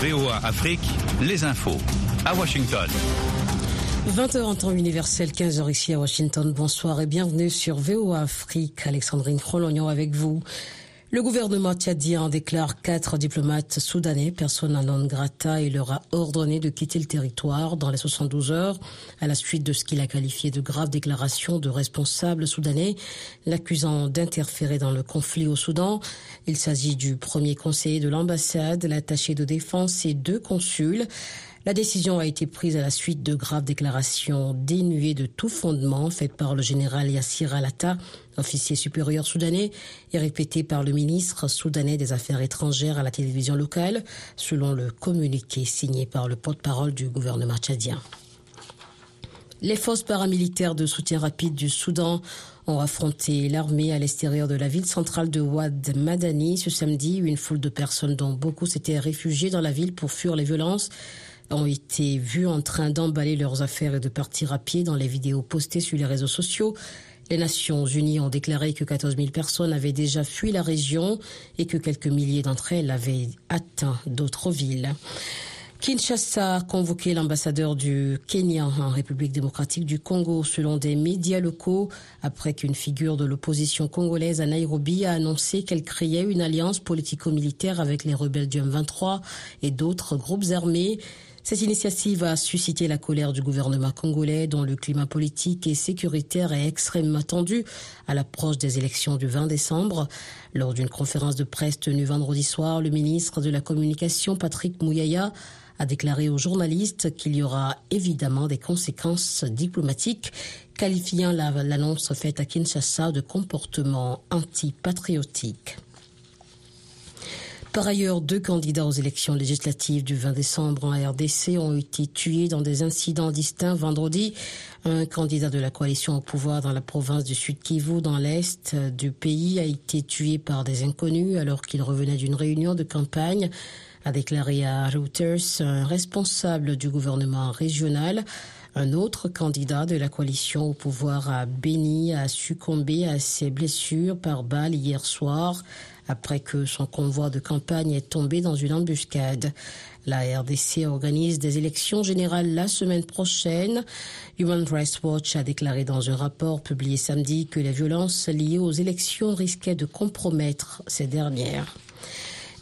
VOA Afrique, les infos. À Washington. 20h en temps universel, 15h ici à Washington. Bonsoir et bienvenue sur VOA Afrique. Alexandrine Rolognon avec vous. Le gouvernement tchadien déclare quatre diplomates soudanais persona non grata et leur a ordonné de quitter le territoire dans les 72 heures à la suite de ce qu'il a qualifié de graves déclarations de responsables soudanais l'accusant d'interférer dans le conflit au Soudan. Il s'agit du premier conseiller de l'ambassade, l'attaché de défense et deux consuls. La décision a été prise à la suite de graves déclarations dénuées de tout fondement faites par le général Yassir Alata, officier supérieur soudanais, et répétées par le ministre soudanais des Affaires étrangères à la télévision locale, selon le communiqué signé par le porte-parole du gouvernement tchadien. Les forces paramilitaires de soutien rapide du Soudan ont affronté l'armée à l'extérieur de la ville centrale de Wad Madani ce samedi. Une foule de personnes, dont beaucoup s'étaient réfugiées dans la ville pour fuir les violences, ont été vus en train d'emballer leurs affaires et de partir à pied dans les vidéos postées sur les réseaux sociaux. Les Nations Unies ont déclaré que 14 000 personnes avaient déjà fui la région et que quelques milliers d'entre elles avaient atteint d'autres villes. Kinshasa a convoqué l'ambassadeur du Kenya en République démocratique du Congo selon des médias locaux après qu'une figure de l'opposition congolaise à Nairobi a annoncé qu'elle créait une alliance politico-militaire avec les rebelles du M23 et d'autres groupes armés. Cette initiative a suscité la colère du gouvernement congolais dont le climat politique et sécuritaire est extrêmement tendu à l'approche des élections du 20 décembre. Lors d'une conférence de presse tenue vendredi soir, le ministre de la Communication Patrick Mouyaya a déclaré aux journalistes qu'il y aura évidemment des conséquences diplomatiques, qualifiant l'annonce faite à Kinshasa de comportement antipatriotique. Par ailleurs, deux candidats aux élections législatives du 20 décembre en RDC ont été tués dans des incidents distincts vendredi. Un candidat de la coalition au pouvoir dans la province du Sud Kivu, dans l'est du pays, a été tué par des inconnus alors qu'il revenait d'une réunion de campagne, a déclaré à Reuters un responsable du gouvernement régional. Un autre candidat de la coalition au pouvoir à Béni a succombé à ses blessures par balle hier soir après que son convoi de campagne est tombé dans une embuscade. La RDC organise des élections générales la semaine prochaine. Human Rights Watch a déclaré dans un rapport publié samedi que les violences liées aux élections risquaient de compromettre ces dernières.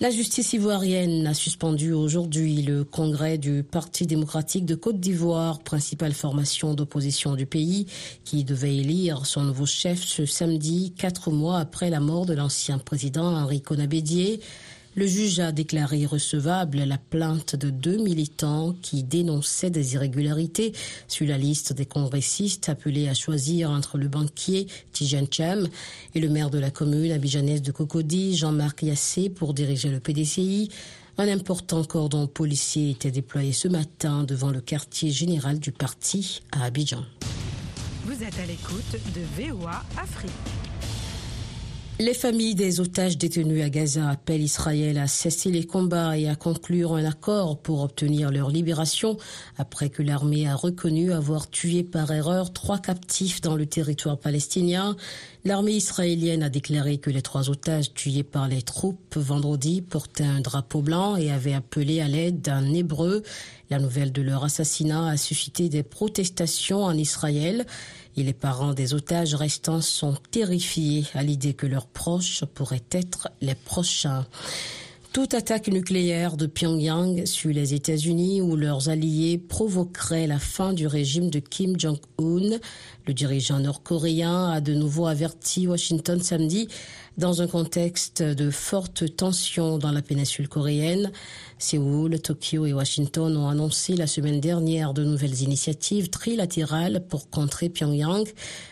La justice ivoirienne a suspendu aujourd'hui le congrès du Parti démocratique de Côte d'Ivoire, principale formation d'opposition du pays, qui devait élire son nouveau chef ce samedi, quatre mois après la mort de l'ancien président Henri Conabédier. Le juge a déclaré recevable la plainte de deux militants qui dénonçaient des irrégularités sur la liste des congressistes appelés à choisir entre le banquier Tijan Cham et le maire de la commune abidjanaise de Cocody, Jean-Marc Yassé, pour diriger le PDCI. Un important cordon policier était déployé ce matin devant le quartier général du parti à Abidjan. Vous êtes à l'écoute de VOA Afrique. Les familles des otages détenus à Gaza appellent Israël à cesser les combats et à conclure un accord pour obtenir leur libération après que l'armée a reconnu avoir tué par erreur trois captifs dans le territoire palestinien. L'armée israélienne a déclaré que les trois otages tués par les troupes vendredi portaient un drapeau blanc et avaient appelé à l'aide d'un hébreu. La nouvelle de leur assassinat a suscité des protestations en Israël et les parents des otages restants sont terrifiés à l'idée que leurs proches pourraient être les prochains. Toute attaque nucléaire de Pyongyang sur les États-Unis ou leurs alliés provoquerait la fin du régime de Kim Jong-un. Le dirigeant nord-coréen a de nouveau averti Washington samedi dans un contexte de forte tension dans la péninsule coréenne. Séoul, Tokyo et Washington ont annoncé la semaine dernière de nouvelles initiatives trilatérales pour contrer Pyongyang,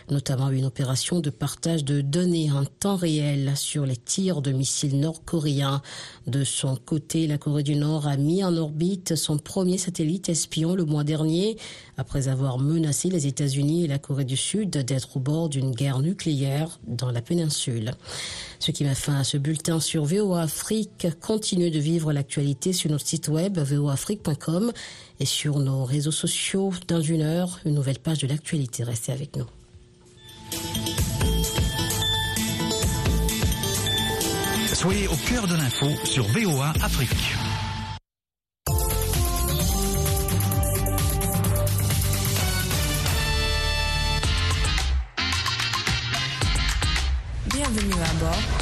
notamment une opération de partage de données en temps réel sur les tirs de missiles nord-coréens. De son côté, la Corée du Nord a mis en orbite son premier satellite espion le mois dernier, après avoir menacé les États-Unis et la Corée du Sud d'être au bord d'une guerre nucléaire dans la péninsule. Ce qui met fin à ce bulletin sur VOA Afrique. Continue de vivre l'actualité sur notre site web voafrique.com et sur nos réseaux sociaux. Dans une heure, une nouvelle page de l'actualité. Restez avec nous. Soyez au cœur de l'info sur VOA Afrique. Bord.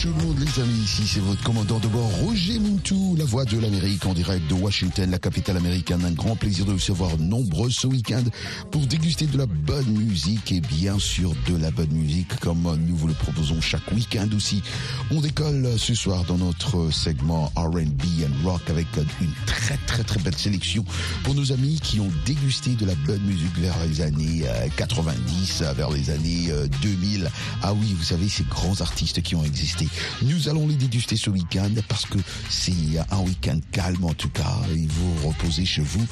Tout le monde les amis, ici c'est votre commandant de bord Roger Muntou, la voix de l'Amérique en direct de Washington, la capitale américaine. Un grand plaisir de vous recevoir nombreux ce week-end pour déguster de la bonne musique et bien sûr de la bonne musique comme nous vous le proposons chaque week-end aussi. On décolle ce soir dans notre segment R&B and rock avec une très très très belle sélection pour nos amis qui ont dégusté de la bonne musique vers les années 90, vers les années 2000. Ah oui, vous savez ces grands artistes qui ont existé. Nous allons les déguster ce week-end parce que c'est un week-end calme en tout cas. Et vous reposez chez vous,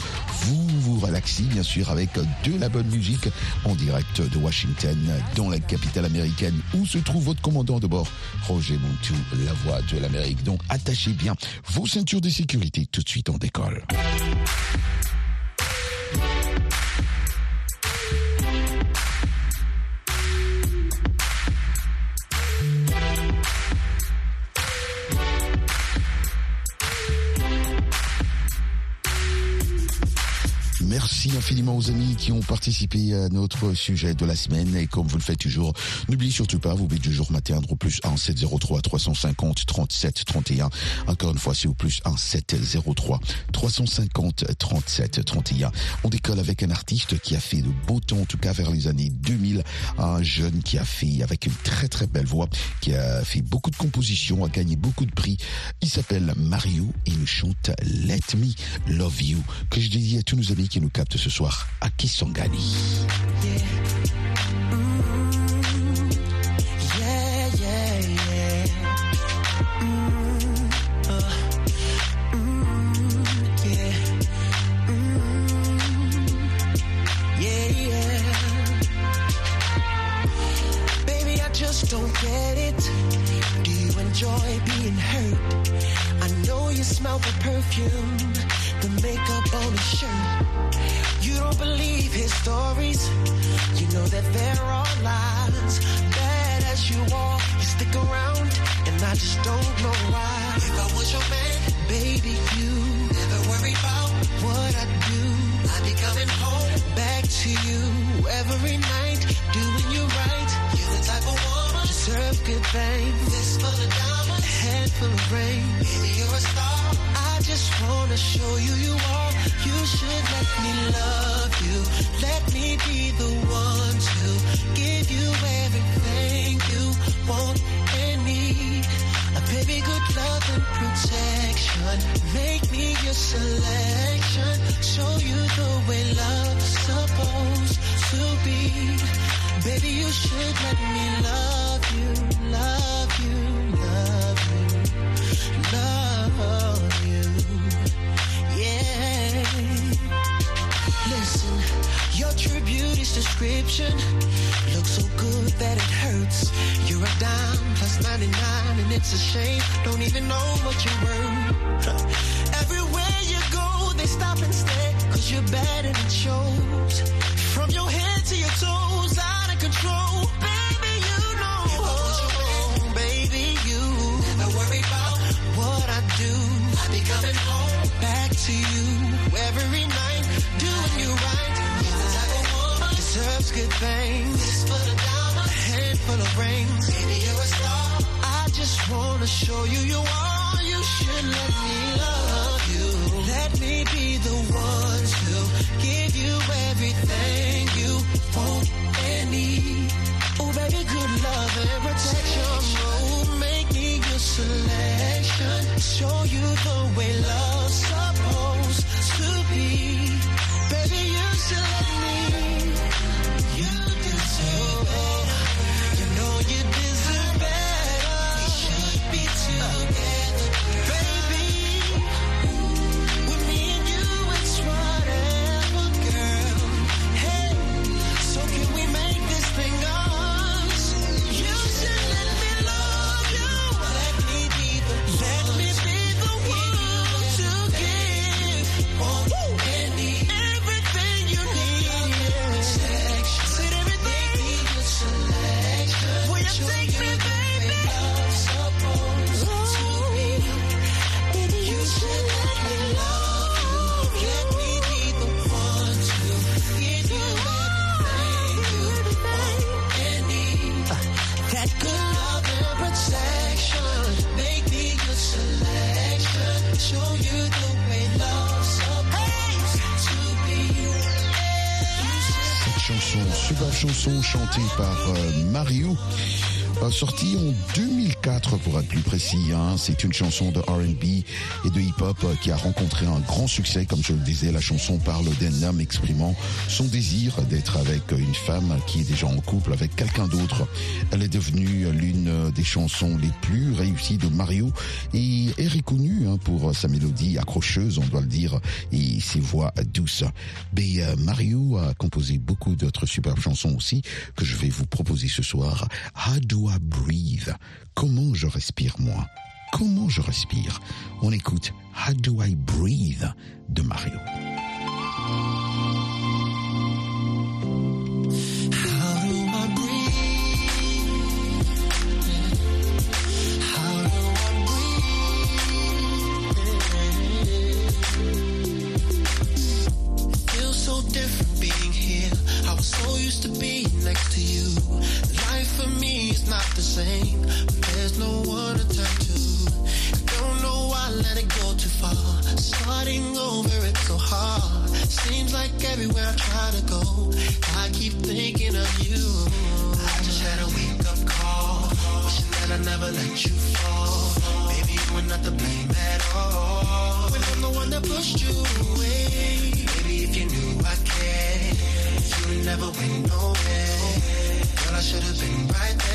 vous vous relaxez bien sûr avec de la bonne musique en direct de Washington, dans la capitale américaine où se trouve votre commandant de bord, Roger Montou, la voix de l'Amérique. Donc attachez bien vos ceintures de sécurité. Tout de suite on décolle. Merci infiniment aux amis qui ont participé à notre sujet de la semaine. Et comme vous le faites toujours, n'oubliez surtout pas, vous pouvez toujours m'atteindre au plus 1 703 350 37 31. Encore une fois, c'est au plus 1 703 350 37 31. On décolle avec un artiste qui a fait de beau temps, en tout cas vers les années 2000. Un jeune qui a fait, avec une très très belle voix, qui a fait beaucoup de compositions, a gagné beaucoup de prix. Il s'appelle Mario et il chante Let Me Love You, que je dédie à tous nos amis qui nous captent ce soir à Kisangani. Don't get it. Do you enjoy being hurt? You smell the perfume, the makeup on his shirt. You don't believe his stories. You know that there are all lies. Bad as you are, you stick around, and I just don't know why. If I was your man, baby, you never worry about what I do. I'd be coming home back to you every night, doing you right. You're the type of woman deserve good things. This for the diamonds, a head full of rain. You're a star. I just wanna show you you are. You should let me love you. Let me be the one to give you everything you want and need. Baby, good love and protection. Make me your selection. Show you the way love's supposed to be. Baby, you should let me it's a shame. Don't even know what you're worth. Everywhere you go, they stop and stare, cause you're bad and it shows. From your head to your toes, out of control. Baby, you know. Baby, you never worry about what I do. I be coming home back to you every night, doing you right. You're the type of woman deserves good things. This full of diamonds, a handful of rings. Baby, you're a star. Just wanna show you you are. You should let me love you. Let me be the one to give you everything chanson chantée par euh, Mario sorti en 2004 pour être plus précis. Hein. C'est une chanson de R&B et de hip-hop euh, qui a rencontré un grand succès. Comme je le disais, la chanson parle d'un homme exprimant son désir d'être avec une femme qui est déjà en couple avec quelqu'un d'autre. Elle est devenue l'une des chansons les plus réussies de Mario et est reconnue hein, pour sa mélodie accrocheuse, on doit le dire, et ses voix douces. Mais euh, Mario a composé beaucoup d'autres superbes chansons aussi que je vais vous proposer ce soir. How breathe? Comment je respire moi? Comment je respire? On écoute How do I breathe de Mario. I so used to being next to you. Life for me is not the same. There's no one to turn to. Don't know why I let it go too far. Starting over, it's so hard. Seems like everywhere I try to go, I keep thinking of you. I just had a wake up call, wishing that I never let you fall. Maybe you were not to blame at all. When I'm the one that pushed you away. Maybe if you knew I cared, never went nowhere. Girl, I should have been right there.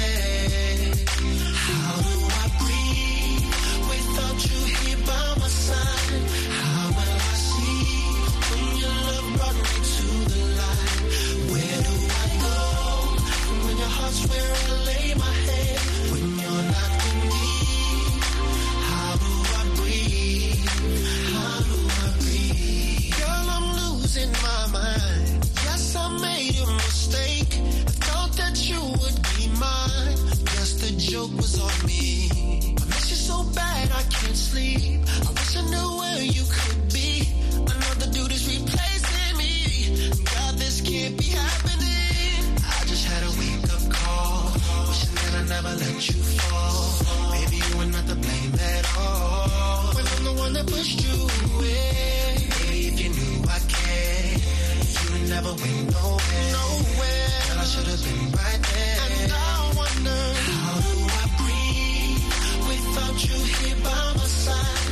Nowhere. I should have been right there. And I wonder how do I breathe without you here by my side?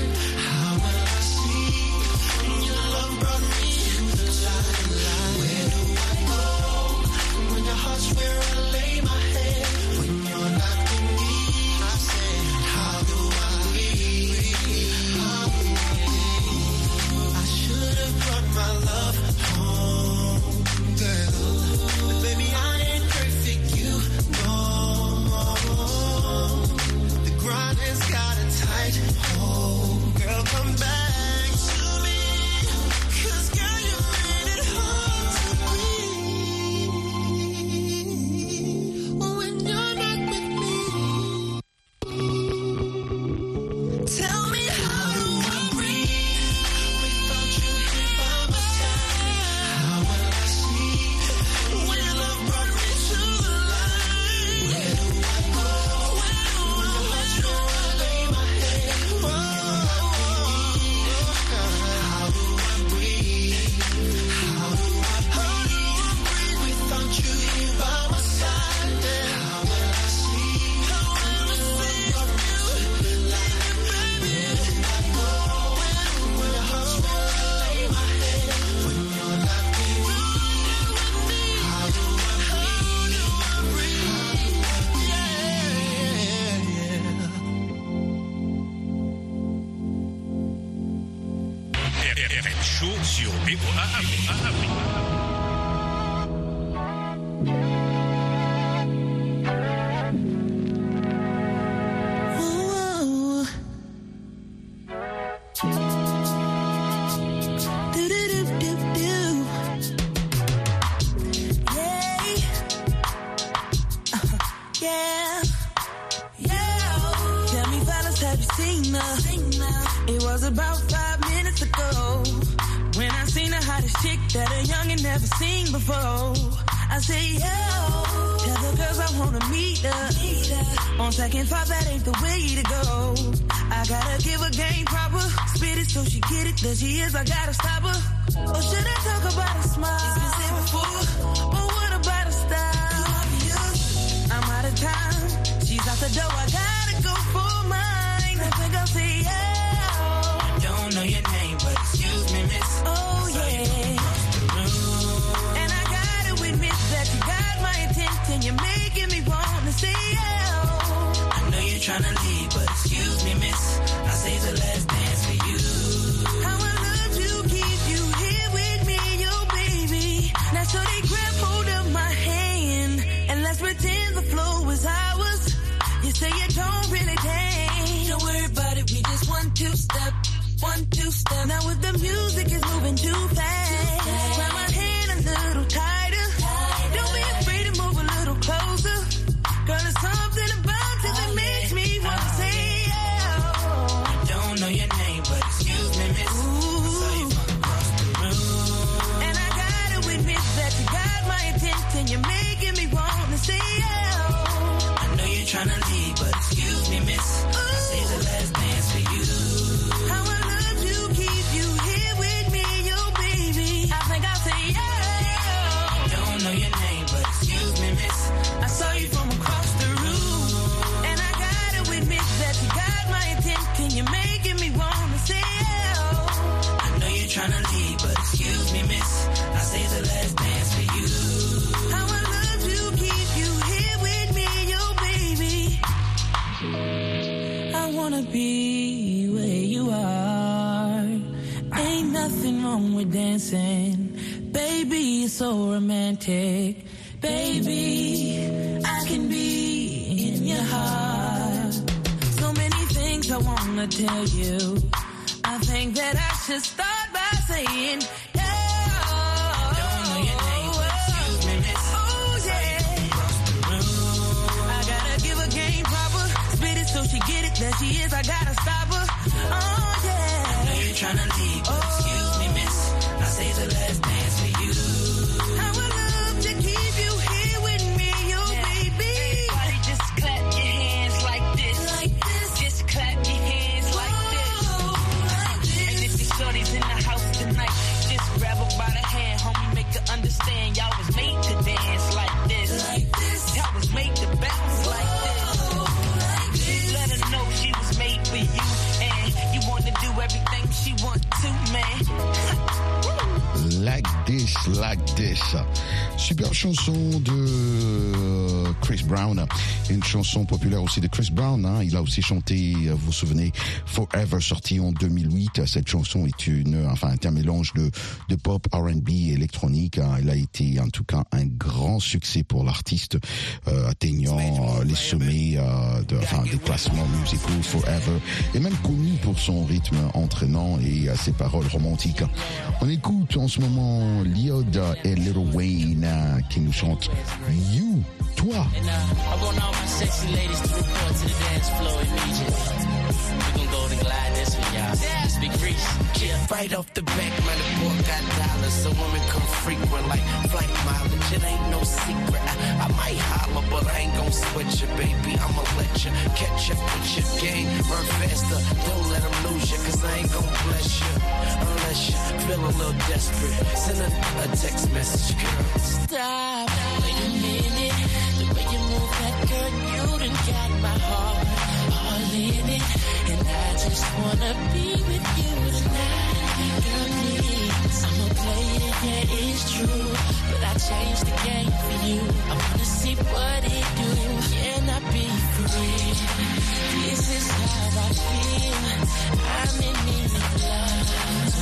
Second thought, that ain't the way to go. I gotta give a game proper. Spit it so she get it. There she is, I gotta stop her. Or should I talk about a smile? It's been said before, but what about a style? I'm out of time. She's out the door, trying to leave, tell you. Chanson populaire aussi de Chris Brown. hein. Il a aussi chanté, vous vous souvenez, Forever, sorti en 2008. Cette chanson est une, enfin, un mélange de, de pop, R&B électronique. hein. Elle a été, en tout cas, un grand succès pour l'artiste, euh, atteignant euh, les sommets euh, de, enfin, des classements musicaux Forever. Et même connu pour son rythme entraînant et euh, ses paroles romantiques. On écoute en ce moment Liod et Little Wayne euh, qui nous chantent You, toi. And uh, I want all my sexy ladies to report to the dance floor immediately. We gon' go to glide this one, y'all. Big Reese. Yeah. Right off the back, man, the boy got dollars. So women come frequent like flight mileage. It ain't no secret. I, I might holler, but I ain't gon' sweat you, baby. I'ma let you catch up with your game. Run faster, don't let them lose you, cause I ain't gon' bless you. Unless you feel a little desperate. Send a, a text message, girl. Stop. Wait a minute. Girl, you done got my heart all in it. And I just wanna be with you tonight. Girl, please. I'm a player, yeah, it's true. But I changed the game for you. I wanna see what it do. Can I be free? This is how I feel. I'm in need of love.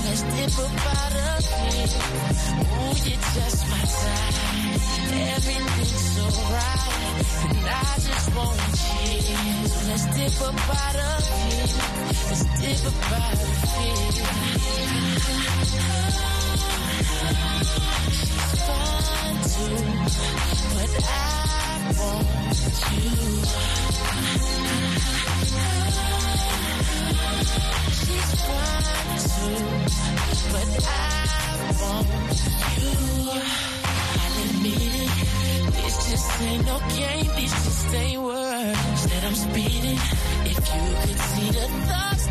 Let's dip about I just want you. Let's dip about a here. Let's dip about a She's fine too. But I want you. She's fine too. But I want you. I'll admit it. This just ain't no game. This just ain't words that I'm speeding. If you could see the thoughts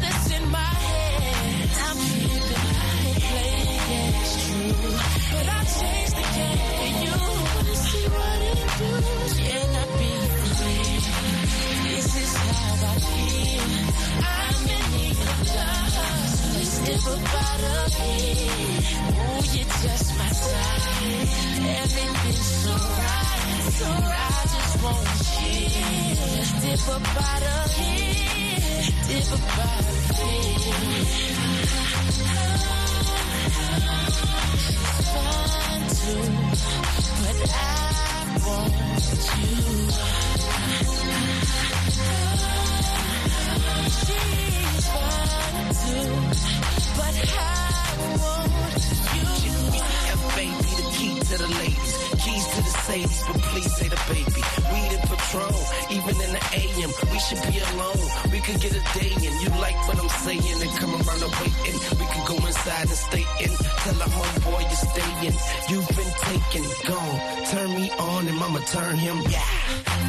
Tell a homeboy you're staying. You've been taken, gone. Turn me on and mama turn him. Yeah.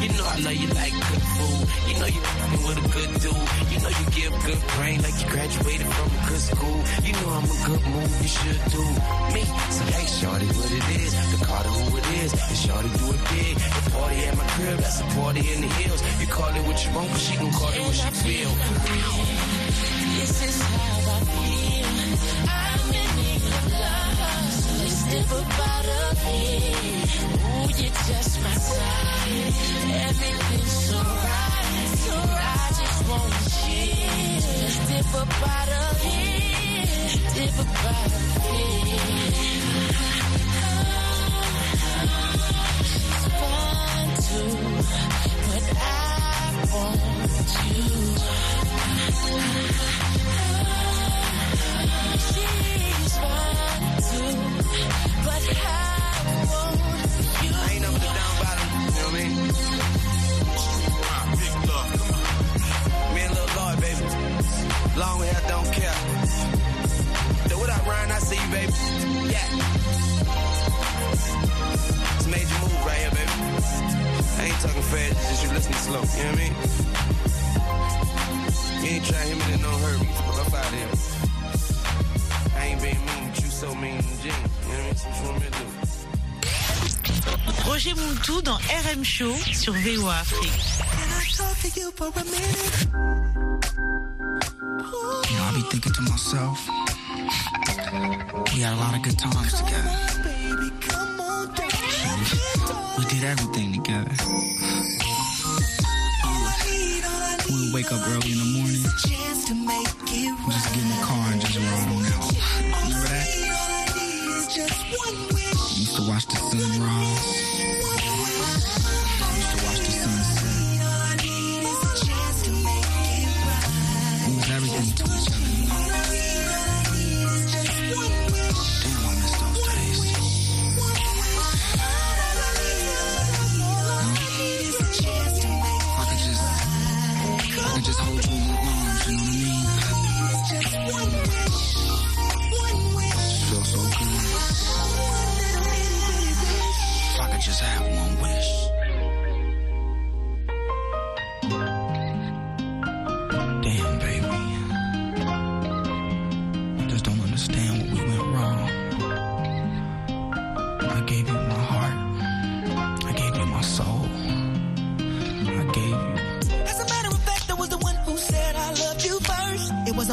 You know I love you like good food. You know you me with a good dude. You know you give good brain like you graduated from a good school. You know I'm a good move, you should do me. So hey, shorty, what it is. The Carter who it is. And shorty do it big. The party at my crib, that's a party in the hills. You call it what you want, but she can call it what she feel. This is how never bottling. Ooh, you're just my type. Everything's so right, so right. I just want you. Never bottling, never bottling. It's fun to, but I want you. Show sur VOA Afrique. You know, I be thinking to myself, we had a lot of good times together. We did everything together. We would wake up early in the morning, just get in the car and just roll. on out. Remember that? We used to watch the sun rise.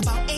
about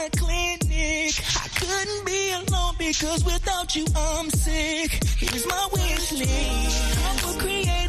at a clinic. I couldn't be alone because without you I'm sick. Here's my wish list. I'm a creator.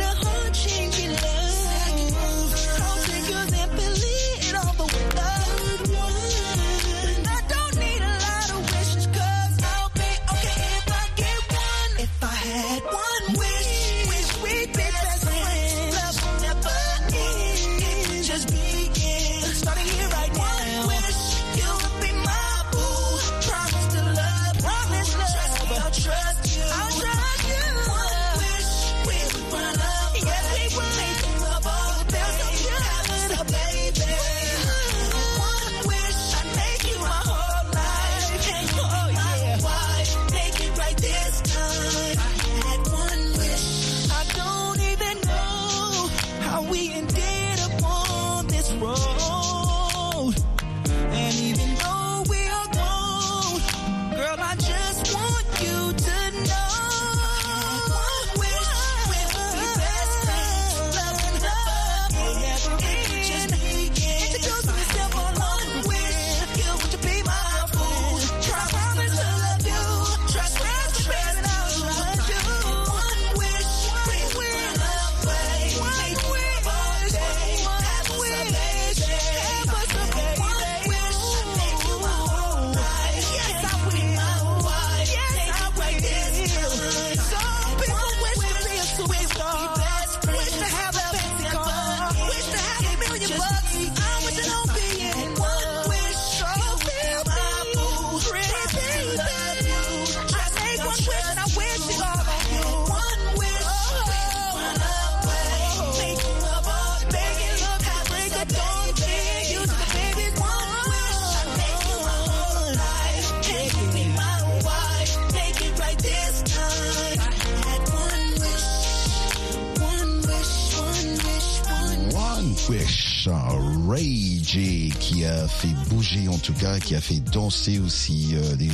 DJ qui a fait bouger en tout cas, qui a fait danser aussi euh, des,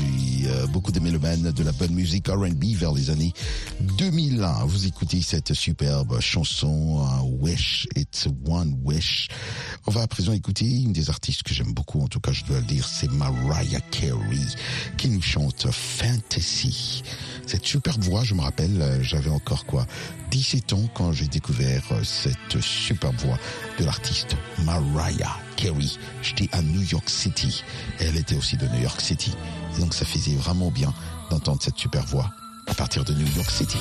euh, beaucoup de mélomanes de la bonne musique R&B vers les années 2001. Vous écoutez cette superbe chanson Wish, It's One Wish. On va à présent écouter une des artistes que j'aime beaucoup, en tout cas je dois le dire, c'est Mariah Carey qui nous chante Fantasy. Cette superbe voix, je me rappelle, euh, j'avais encore quoi 17 ans quand j'ai découvert euh, cette superbe voix de l'artiste Mariah Kerry. J'étais à New York City. Elle était aussi de New York City. Donc ça faisait vraiment bien d'entendre cette super voix à partir de New York City.